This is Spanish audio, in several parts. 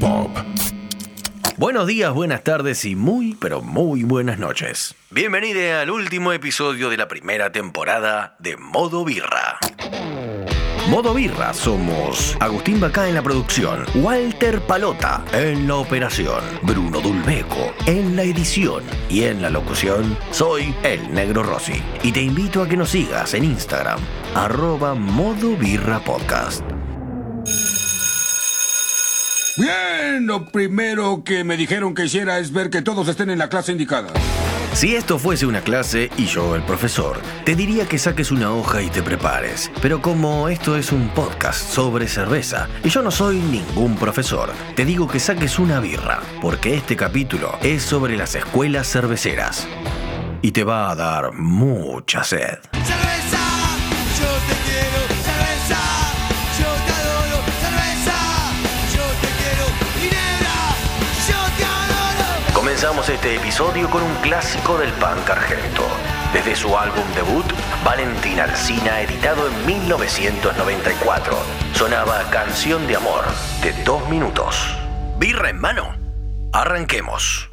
Pop. Buenos días, buenas tardes y muy, pero muy buenas noches. Bienvenido al último episodio de la primera temporada de Modo Birra. Modo Birra somos Agustín Bacá en la producción, Walter Palota en la operación, Bruno Dulbeco en la edición y en la locución soy el Negro Rossi. Y te invito a que nos sigas en Instagram, arroba Modo Birra Podcast. Bien, lo primero que me dijeron que hiciera es ver que todos estén en la clase indicada. Si esto fuese una clase y yo el profesor, te diría que saques una hoja y te prepares. Pero como esto es un podcast sobre cerveza y yo no soy ningún profesor, te digo que saques una birra, porque este capítulo es sobre las escuelas cerveceras. Y te va a dar mucha sed. Comenzamos este episodio con un clásico del punk argento. Desde su álbum debut, Valentina Alsina, editado en 1994, sonaba Canción de Amor, de dos minutos. Birra en mano. Arranquemos.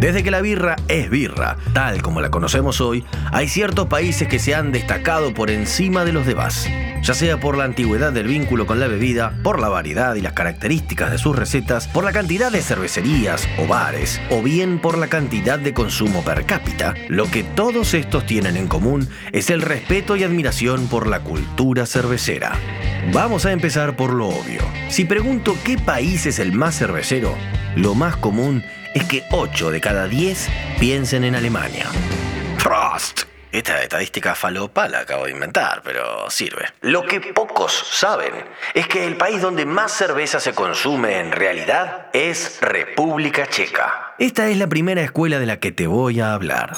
Desde que la birra es birra, tal como la conocemos hoy, hay ciertos países que se han destacado por encima de los demás, ya sea por la antigüedad del vínculo con la bebida, por la variedad y las características de sus recetas, por la cantidad de cervecerías o bares, o bien por la cantidad de consumo per cápita. Lo que todos estos tienen en común es el respeto y admiración por la cultura cervecera. Vamos a empezar por lo obvio. Si pregunto qué país es el más cervecero, lo más común es que 8 de cada 10 piensen en Alemania. Prost. Esta estadística falopa la acabo de inventar, pero sirve. Lo que pocos saben es que el país donde más cerveza se consume en realidad es República Checa. Esta es la primera escuela de la que te voy a hablar.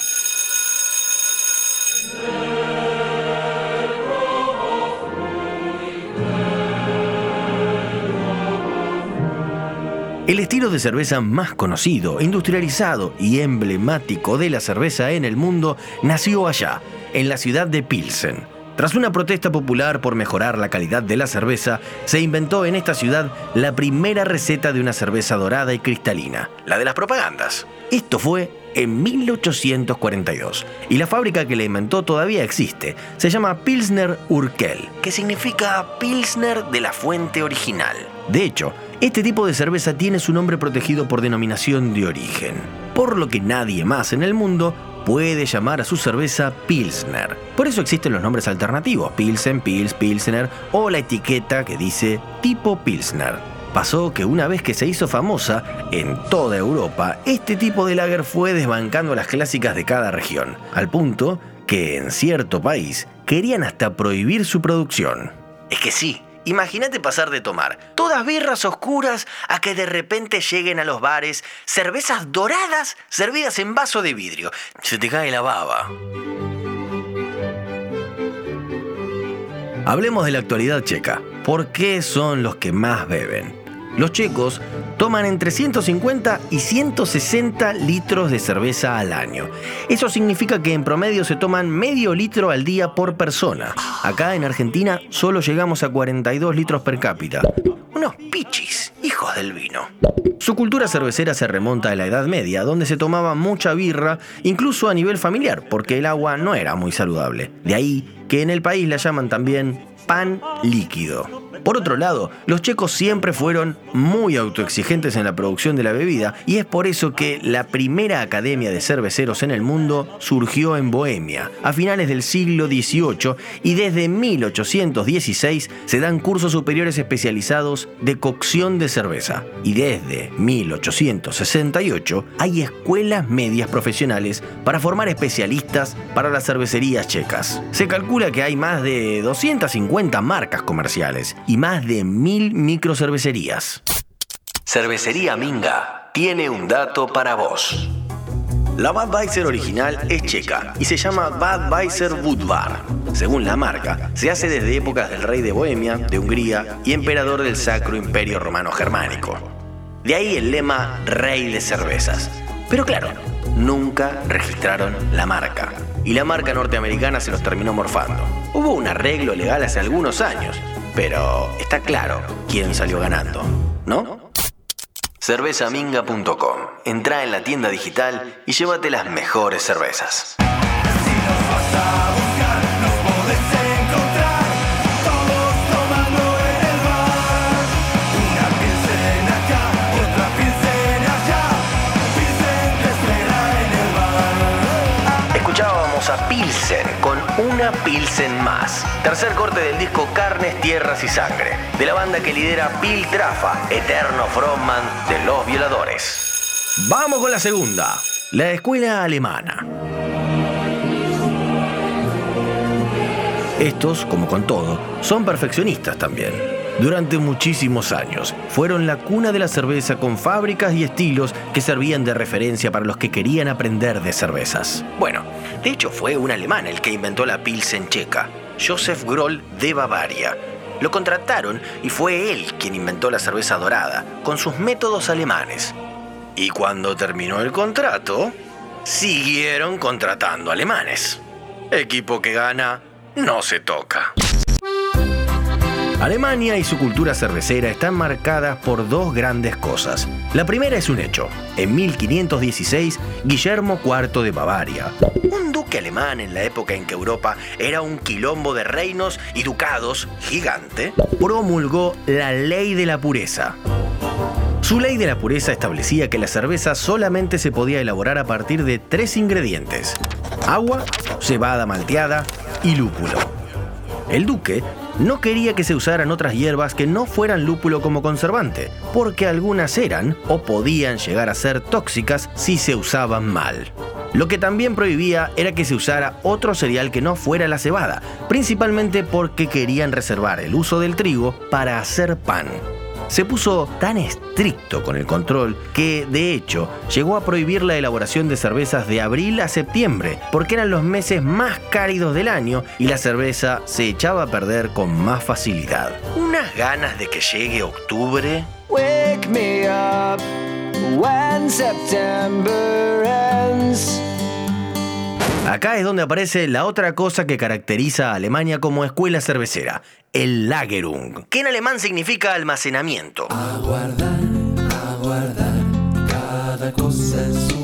El estilo de cerveza más conocido, industrializado y emblemático de la cerveza en el mundo nació allá, en la ciudad de Pilsen. Tras una protesta popular por mejorar la calidad de la cerveza, se inventó en esta ciudad la primera receta de una cerveza dorada y cristalina, la de las propagandas. Esto fue en 1842 y la fábrica que la inventó todavía existe. Se llama Pilsner Urquell, que significa Pilsner de la fuente original. De hecho, este tipo de cerveza tiene su nombre protegido por denominación de origen, por lo que nadie más en el mundo puede llamar a su cerveza Pilsner. Por eso existen los nombres alternativos, Pilsen, Pils, Pilsner o la etiqueta que dice tipo Pilsner. Pasó que una vez que se hizo famosa en toda Europa, este tipo de lager fue desbancando las clásicas de cada región, al punto que en cierto país querían hasta prohibir su producción. Es que sí, Imagínate pasar de tomar todas birras oscuras a que de repente lleguen a los bares cervezas doradas servidas en vaso de vidrio. Se te cae la baba. Hablemos de la actualidad checa. ¿Por qué son los que más beben? Los checos toman entre 150 y 160 litros de cerveza al año. Eso significa que en promedio se toman medio litro al día por persona. Acá en Argentina solo llegamos a 42 litros per cápita. Unos pichis, hijos del vino. Su cultura cervecera se remonta a la Edad Media, donde se tomaba mucha birra, incluso a nivel familiar, porque el agua no era muy saludable. De ahí que en el país la llaman también pan líquido. Por otro lado, los checos siempre fueron muy autoexigentes en la producción de la bebida y es por eso que la primera academia de cerveceros en el mundo surgió en Bohemia a finales del siglo XVIII y desde 1816 se dan cursos superiores especializados de cocción de cerveza y desde 1868 hay escuelas medias profesionales para formar especialistas para las cervecerías checas. Se calcula que hay más de 250 marcas comerciales más de mil microcervecerías. Cervecería Minga tiene un dato para vos. La Budweiser original es checa y se llama Budweiser Budvar. Según la marca, se hace desde épocas del rey de Bohemia, de Hungría y emperador del Sacro Imperio Romano Germánico. De ahí el lema Rey de Cervezas. Pero claro, nunca registraron la marca. y la marca norteamericana se los terminó morfando. Hubo un arreglo legal hace algunos años, pero está claro quién salió ganando, ¿no? Cervezaminga.com. Entra en la tienda digital y llévate las mejores cervezas. Una Pilsen más. Tercer corte del disco Carnes, Tierras y Sangre, de la banda que lidera Bill Trafa, eterno frontman de Los Violadores. Vamos con la segunda, la escuela alemana. Estos, como con todo, son perfeccionistas también. Durante muchísimos años fueron la cuna de la cerveza con fábricas y estilos que servían de referencia para los que querían aprender de cervezas. Bueno, de hecho fue un alemán el que inventó la Pilsen checa, Josef Groll de Bavaria. Lo contrataron y fue él quien inventó la cerveza dorada, con sus métodos alemanes. Y cuando terminó el contrato, siguieron contratando alemanes. Equipo que gana, no se toca. Alemania y su cultura cervecera están marcadas por dos grandes cosas. La primera es un hecho. En 1516, Guillermo IV de Bavaria, un duque alemán en la época en que Europa era un quilombo de reinos y ducados gigante, promulgó la ley de la pureza. Su ley de la pureza establecía que la cerveza solamente se podía elaborar a partir de tres ingredientes. Agua, cebada malteada y lúpulo. El duque no quería que se usaran otras hierbas que no fueran lúpulo como conservante, porque algunas eran o podían llegar a ser tóxicas si se usaban mal. Lo que también prohibía era que se usara otro cereal que no fuera la cebada, principalmente porque querían reservar el uso del trigo para hacer pan se puso tan estricto con el control que, de hecho, llegó a prohibir la elaboración de cervezas de abril a septiembre, porque eran los meses más cálidos del año y la cerveza se echaba a perder con más facilidad. Unas ganas de que llegue octubre. Wake me up when September ends. Acá es donde aparece la otra cosa que caracteriza a Alemania como escuela cervecera, el Lagerung, que en alemán significa almacenamiento. Aguardar, aguardar, cada cosa su.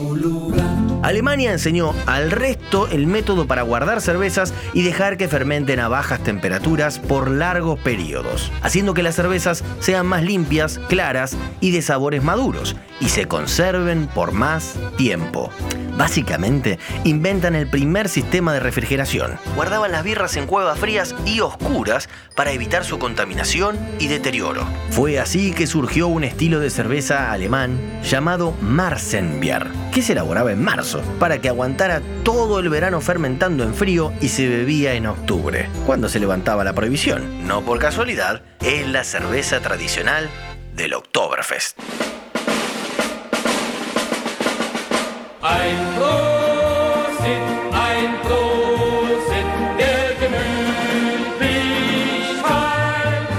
Alemania enseñó al resto el método para guardar cervezas y dejar que fermenten a bajas temperaturas por largos periodos, haciendo que las cervezas sean más limpias, claras y de sabores maduros, y se conserven por más tiempo. Básicamente, inventan el primer sistema de refrigeración. Guardaban las birras en cuevas frías y oscuras para evitar su contaminación y deterioro. Fue así que surgió un estilo de cerveza alemán llamado Marzenbier, que se elaboraba en marzo para que aguantara todo el verano fermentando en frío y se bebía en octubre, cuando se levantaba la prohibición. No por casualidad, es la cerveza tradicional del Oktoberfest.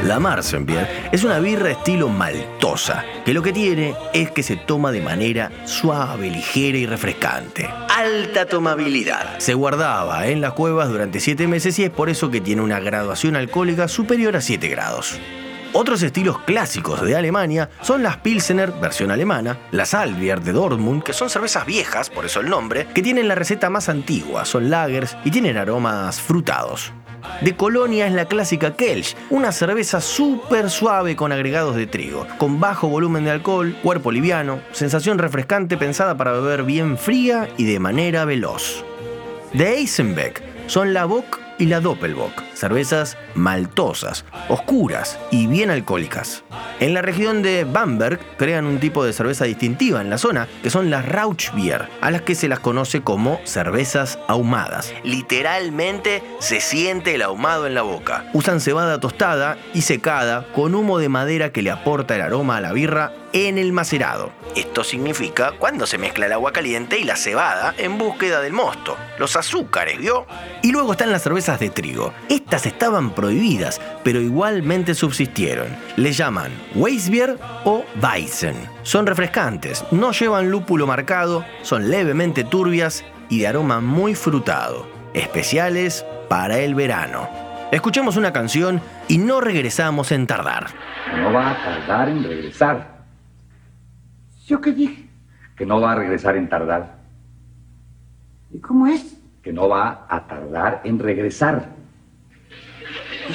La Marzenbier es una birra estilo maltosa, que lo que tiene es que se toma de manera suave, ligera y refrescante. Alta tomabilidad. Se guardaba en las cuevas durante 7 meses y es por eso que tiene una graduación alcohólica superior a 7 grados. Otros estilos clásicos de Alemania son las Pilsener, versión alemana, las Albier de Dortmund, que son cervezas viejas, por eso el nombre, que tienen la receta más antigua, son lagers y tienen aromas frutados. De Colonia es la clásica Kelch, una cerveza súper suave con agregados de trigo, con bajo volumen de alcohol, cuerpo liviano, sensación refrescante pensada para beber bien fría y de manera veloz. De Eisenbeck son la Bock y la Doppelbock, cervezas maltosas, oscuras y bien alcohólicas. En la región de Bamberg crean un tipo de cerveza distintiva en la zona, que son las Rauchbier, a las que se las conoce como cervezas ahumadas. Literalmente se siente el ahumado en la boca. Usan cebada tostada y secada con humo de madera que le aporta el aroma a la birra en el macerado. Esto significa cuando se mezcla el agua caliente y la cebada en búsqueda del mosto, los azúcares, ¿vio? Y luego están las cervezas de trigo. Estas estaban prohibidas, pero igualmente subsistieron. Le llaman Weissbier o Weizen. Son refrescantes, no llevan lúpulo marcado, son levemente turbias y de aroma muy frutado, especiales para el verano. Escuchemos una canción y no regresamos en tardar. No va a tardar en regresar. ¿Yo qué dije? Que no va a regresar en tardar. ¿Y cómo es? Que no va a tardar en regresar.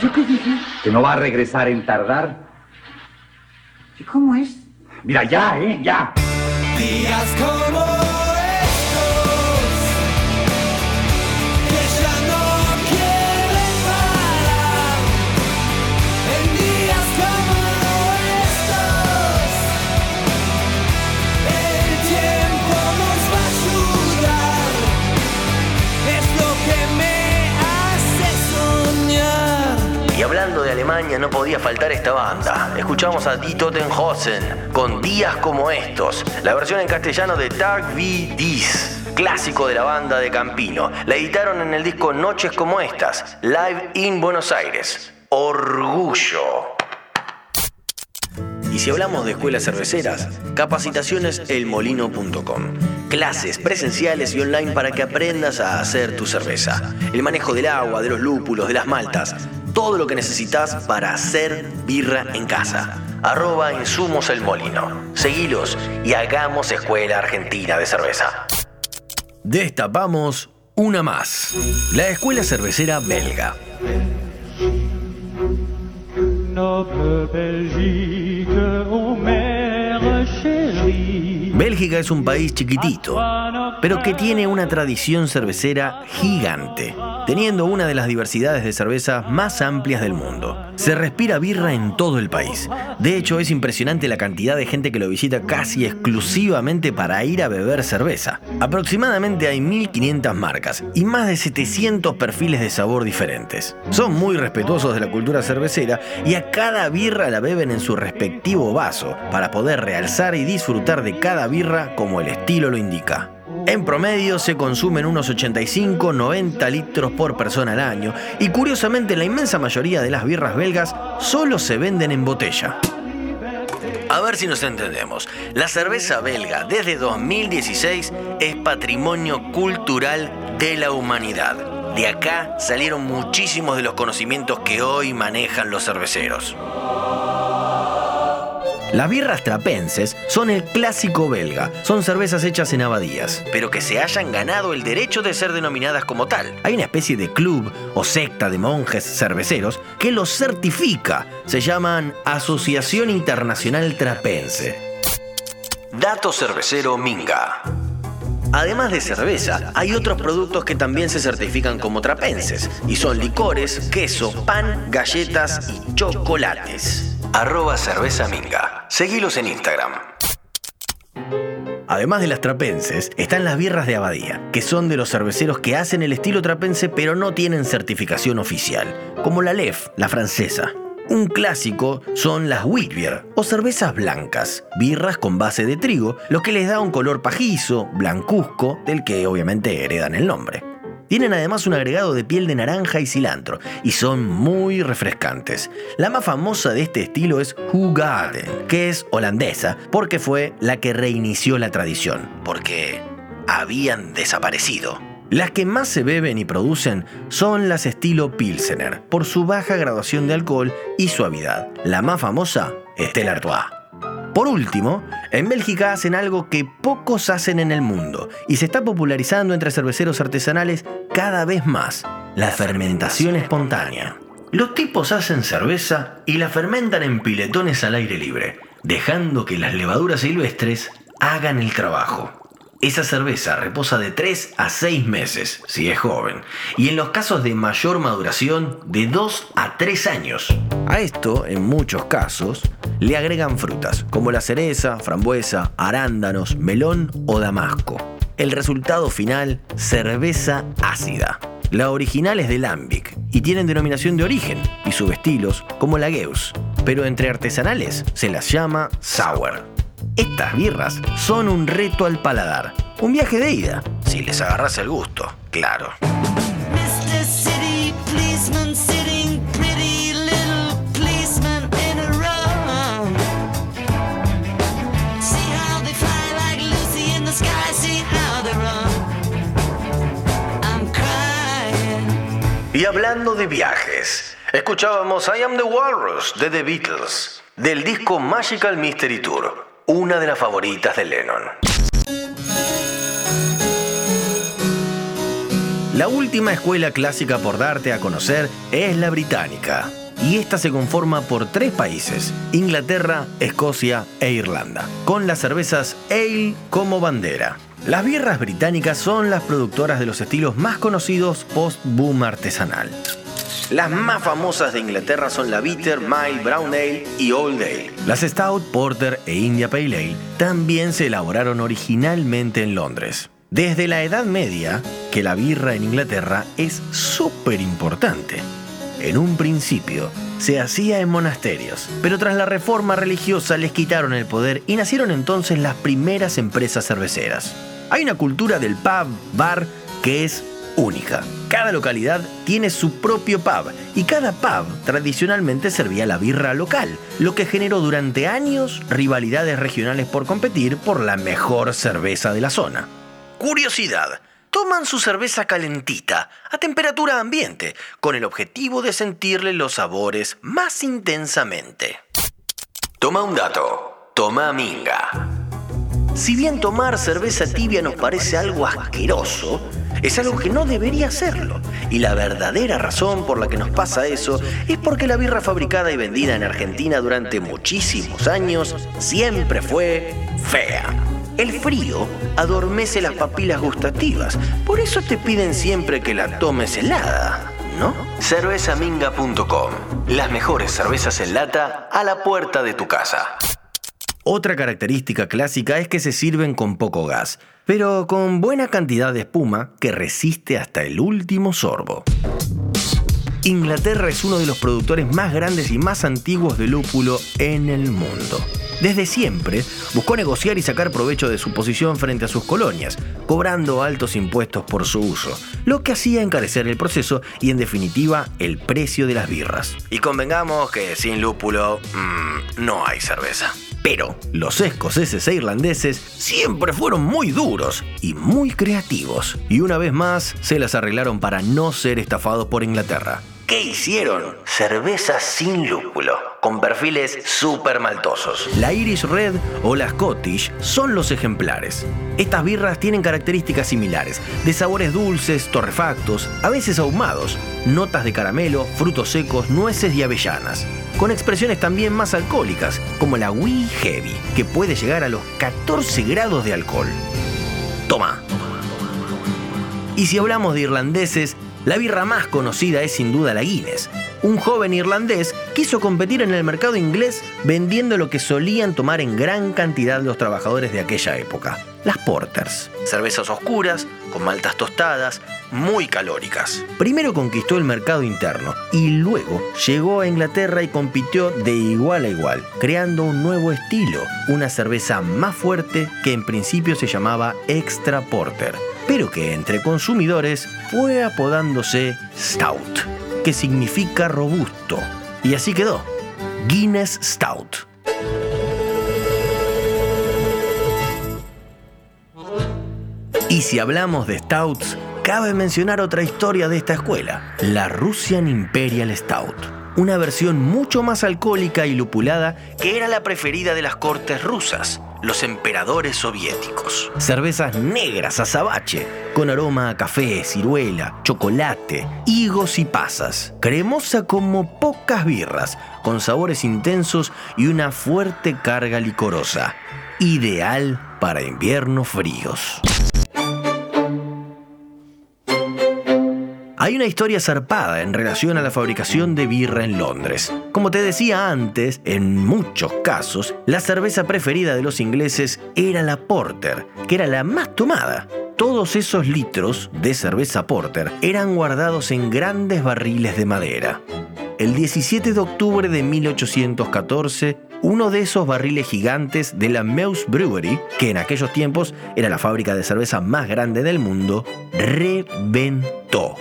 ¿Yo qué dije? Que no va a regresar en tardar. ¿Y cómo es? Mira, ya, ¿eh? Ya. Días como No podía faltar esta banda. Escuchamos a Die Totenhosen con Días como estos, la versión en castellano de Tag wie Dies, clásico de la banda de Campino. La editaron en el disco Noches como estas, Live in Buenos Aires. Orgullo. Y si hablamos de escuelas cerveceras, capacitacioneselmolino.com. Clases presenciales y online para que aprendas a hacer tu cerveza. El manejo del agua, de los lúpulos, de las maltas. Todo lo que necesitas para hacer birra en casa. Arroba Insumos El Molino. Seguilos y hagamos Escuela Argentina de Cerveza. Destapamos una más. La Escuela Cervecera Belga. Noble Belgique. Bélgica es un país chiquitito, pero que tiene una tradición cervecera gigante, teniendo una de las diversidades de cerveza más amplias del mundo. Se respira birra en todo el país. De hecho, es impresionante la cantidad de gente que lo visita casi exclusivamente para ir a beber cerveza. Aproximadamente hay 1500 marcas y más de 700 perfiles de sabor diferentes. Son muy respetuosos de la cultura cervecera y a cada birra la beben en su respectivo vaso para poder realzar y disfrutar de cada birra como el estilo lo indica. En promedio se consumen unos 85-90 litros por persona al año y curiosamente la inmensa mayoría de las birras belgas solo se venden en botella. A ver si nos entendemos. La cerveza belga desde 2016 es patrimonio cultural de la humanidad. De acá salieron muchísimos de los conocimientos que hoy manejan los cerveceros. Las birras trapenses son el clásico belga. Son cervezas hechas en abadías, pero que se hayan ganado el derecho de ser denominadas como tal. Hay una especie de club o secta de monjes cerveceros que los certifica. Se llaman Asociación Internacional Trapense. Dato cervecero Minga. Además de cerveza, hay otros productos que también se certifican como trapenses, y son licores, queso, pan, galletas y chocolates. Arroba cerveza minga. Seguilos en Instagram. Además de las trapenses, están las birras de abadía, que son de los cerveceros que hacen el estilo trapense pero no tienen certificación oficial, como la Lef, la francesa. Un clásico son las wheat beer o cervezas blancas, birras con base de trigo, lo que les da un color pajizo, blancuzco, del que obviamente heredan el nombre. Tienen además un agregado de piel de naranja y cilantro y son muy refrescantes. La más famosa de este estilo es Hugaden, que es holandesa porque fue la que reinició la tradición, porque habían desaparecido. Las que más se beben y producen son las estilo Pilsener, por su baja graduación de alcohol y suavidad. La más famosa, Stella Artois. Por último, en Bélgica hacen algo que pocos hacen en el mundo y se está popularizando entre cerveceros artesanales cada vez más, la fermentación espontánea. Los tipos hacen cerveza y la fermentan en piletones al aire libre, dejando que las levaduras silvestres hagan el trabajo. Esa cerveza reposa de 3 a 6 meses, si es joven, y en los casos de mayor maduración, de 2 a 3 años. A esto, en muchos casos, le agregan frutas, como la cereza, frambuesa, arándanos, melón o damasco. El resultado final, cerveza ácida. La original es de Lambic y tienen denominación de origen y subestilos como la Geus, pero entre artesanales se las llama sour. Estas birras son un reto al paladar, un viaje de ida, si les agarras el gusto, claro. Y hablando de viajes, escuchábamos I Am the Walrus de The Beatles, del disco Magical Mystery Tour, una de las favoritas de Lennon. La última escuela clásica por darte a conocer es la británica. Y esta se conforma por tres países, Inglaterra, Escocia e Irlanda, con las cervezas Ale como bandera. Las birras británicas son las productoras de los estilos más conocidos post-boom artesanal. Las más famosas de Inglaterra son la Bitter, Mild, Brown Ale y Old Ale. Las Stout, Porter e India Pale Ale también se elaboraron originalmente en Londres. Desde la Edad Media, que la birra en Inglaterra es súper importante. En un principio, se hacía en monasterios, pero tras la reforma religiosa les quitaron el poder y nacieron entonces las primeras empresas cerveceras. Hay una cultura del pub, bar, que es única. Cada localidad tiene su propio pub y cada pub tradicionalmente servía la birra local, lo que generó durante años rivalidades regionales por competir por la mejor cerveza de la zona. Curiosidad. Toman su cerveza calentita, a temperatura ambiente, con el objetivo de sentirle los sabores más intensamente. Toma un dato. Toma minga. Si bien tomar cerveza tibia nos parece algo asqueroso, es algo que no debería serlo. Y la verdadera razón por la que nos pasa eso es porque la birra fabricada y vendida en Argentina durante muchísimos años siempre fue fea. El frío adormece las papilas gustativas, por eso te piden siempre que la tomes helada, ¿no? Cervezaminga.com, las mejores cervezas en lata a la puerta de tu casa. Otra característica clásica es que se sirven con poco gas, pero con buena cantidad de espuma que resiste hasta el último sorbo. Inglaterra es uno de los productores más grandes y más antiguos de lúpulo en el mundo. Desde siempre buscó negociar y sacar provecho de su posición frente a sus colonias, cobrando altos impuestos por su uso, lo que hacía encarecer el proceso y en definitiva el precio de las birras. Y convengamos que sin lúpulo mmm, no hay cerveza. Pero los escoceses e irlandeses siempre fueron muy duros y muy creativos, y una vez más se las arreglaron para no ser estafados por Inglaterra. ¿Qué hicieron? Cervezas sin lúpulo, con perfiles súper maltosos. La Irish Red o la Scottish son los ejemplares. Estas birras tienen características similares, de sabores dulces, torrefactos, a veces ahumados, notas de caramelo, frutos secos, nueces y avellanas, con expresiones también más alcohólicas, como la Wee Heavy, que puede llegar a los 14 grados de alcohol. Toma. Y si hablamos de irlandeses, la birra más conocida es sin duda la Guinness. Un joven irlandés quiso competir en el mercado inglés vendiendo lo que solían tomar en gran cantidad los trabajadores de aquella época, las porters. Cervezas oscuras, con maltas tostadas, muy calóricas. Primero conquistó el mercado interno y luego llegó a Inglaterra y compitió de igual a igual, creando un nuevo estilo, una cerveza más fuerte que en principio se llamaba Extra Porter pero que entre consumidores fue apodándose Stout, que significa robusto. Y así quedó, Guinness Stout. Y si hablamos de Stouts, cabe mencionar otra historia de esta escuela, la Russian Imperial Stout una versión mucho más alcohólica y lupulada que era la preferida de las cortes rusas, los emperadores soviéticos. Cervezas negras azabache, con aroma a café, ciruela, chocolate, higos y pasas. Cremosa como pocas birras, con sabores intensos y una fuerte carga licorosa. Ideal para inviernos fríos. Hay una historia zarpada en relación a la fabricación de birra en Londres. Como te decía antes, en muchos casos, la cerveza preferida de los ingleses era la Porter, que era la más tomada. Todos esos litros de cerveza Porter eran guardados en grandes barriles de madera. El 17 de octubre de 1814, uno de esos barriles gigantes de la Meuse Brewery, que en aquellos tiempos era la fábrica de cerveza más grande del mundo, reventó.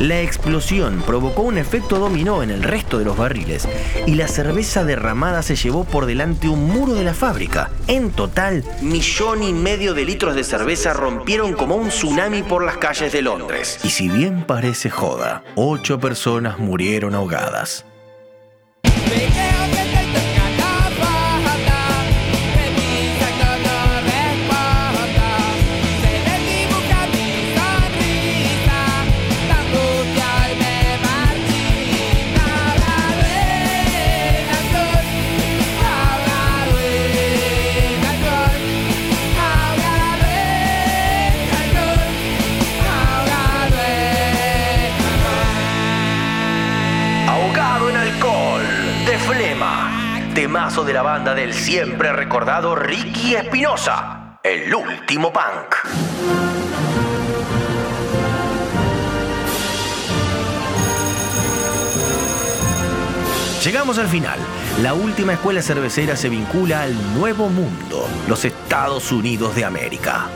La explosión provocó un efecto dominó en el resto de los barriles y la cerveza derramada se llevó por delante un muro de la fábrica. En total, millón y medio de litros de cerveza rompieron como un tsunami por las calles de Londres. Y si bien parece joda, ocho personas murieron ahogadas. Temazo de la banda del siempre recordado Ricky Espinosa, el último punk. Llegamos al final. La última escuela cervecera se vincula al nuevo mundo, los Estados Unidos de América.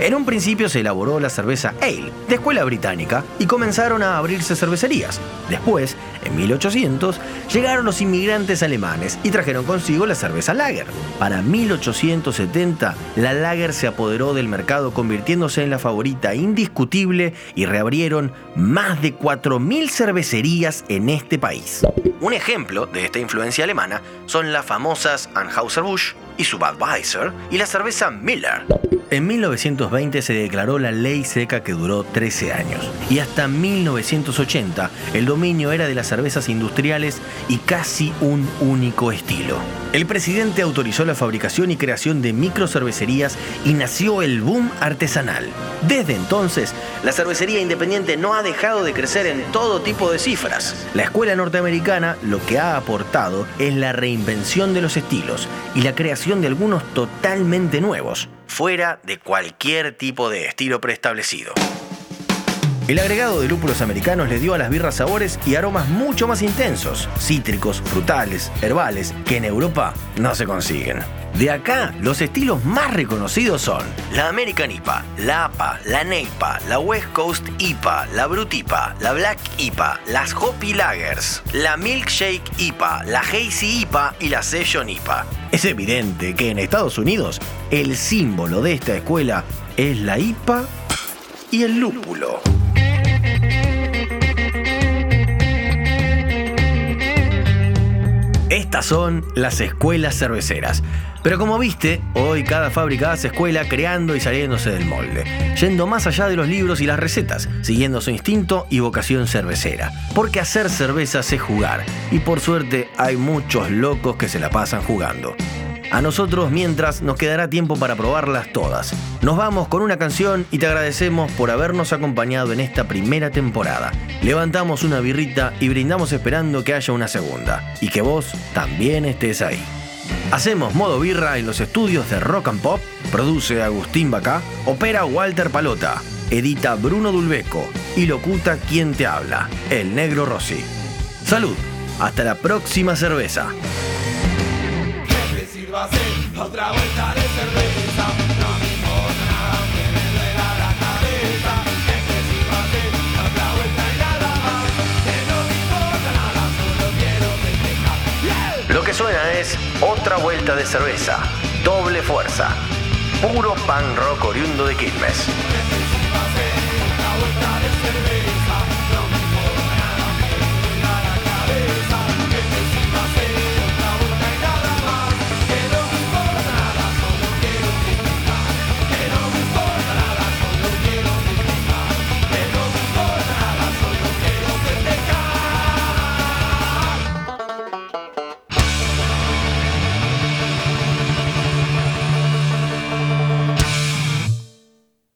En un principio se elaboró la cerveza Ale, de escuela británica, y comenzaron a abrirse cervecerías. Después, en 1800, llegaron los inmigrantes alemanes y trajeron consigo la cerveza Lager. Para 1870, la Lager se apoderó del mercado convirtiéndose en la favorita indiscutible y reabrieron más de 4.000 cervecerías en este país. Un ejemplo de esta influencia alemana son las famosas Anheuser-Busch y su Budweiser y la cerveza Miller. En 1920 se declaró la ley seca que duró 13 años y hasta 1980 el dominio era de las cervezas industriales y casi un único estilo. El presidente autorizó la fabricación y creación de microcervecerías y nació el boom artesanal. Desde entonces, la cervecería independiente no ha dejado de crecer en todo tipo de cifras. La escuela norteamericana lo que ha aportado es la reinvención de los estilos y la creación de algunos totalmente nuevos, fuera de cualquier tipo de estilo preestablecido. El agregado de lúpulos americanos le dio a las birras sabores y aromas mucho más intensos, cítricos, frutales, herbales, que en Europa no se consiguen. De acá, los estilos más reconocidos son la American IPA, la APA, la NEIPA, la West Coast IPA, la Brut IPA, la Black IPA, las Hoppy Lagers, la Milkshake IPA, la Hazy IPA y la Session IPA. Es evidente que en Estados Unidos el símbolo de esta escuela es la IPA y el lúpulo. Estas son las escuelas cerveceras. Pero como viste, hoy cada fábrica hace escuela creando y saliéndose del molde, yendo más allá de los libros y las recetas, siguiendo su instinto y vocación cervecera. Porque hacer cerveza es jugar, y por suerte hay muchos locos que se la pasan jugando. A nosotros, mientras, nos quedará tiempo para probarlas todas. Nos vamos con una canción y te agradecemos por habernos acompañado en esta primera temporada. Levantamos una birrita y brindamos esperando que haya una segunda. Y que vos también estés ahí. Hacemos modo birra en los estudios de Rock and Pop, produce Agustín Bacá, opera Walter Palota, edita Bruno Dulbeco y locuta quien te habla, el negro Rossi. Salud, hasta la próxima cerveza. Otra vuelta de cerveza, doble fuerza, puro pan rock oriundo de Quilmes.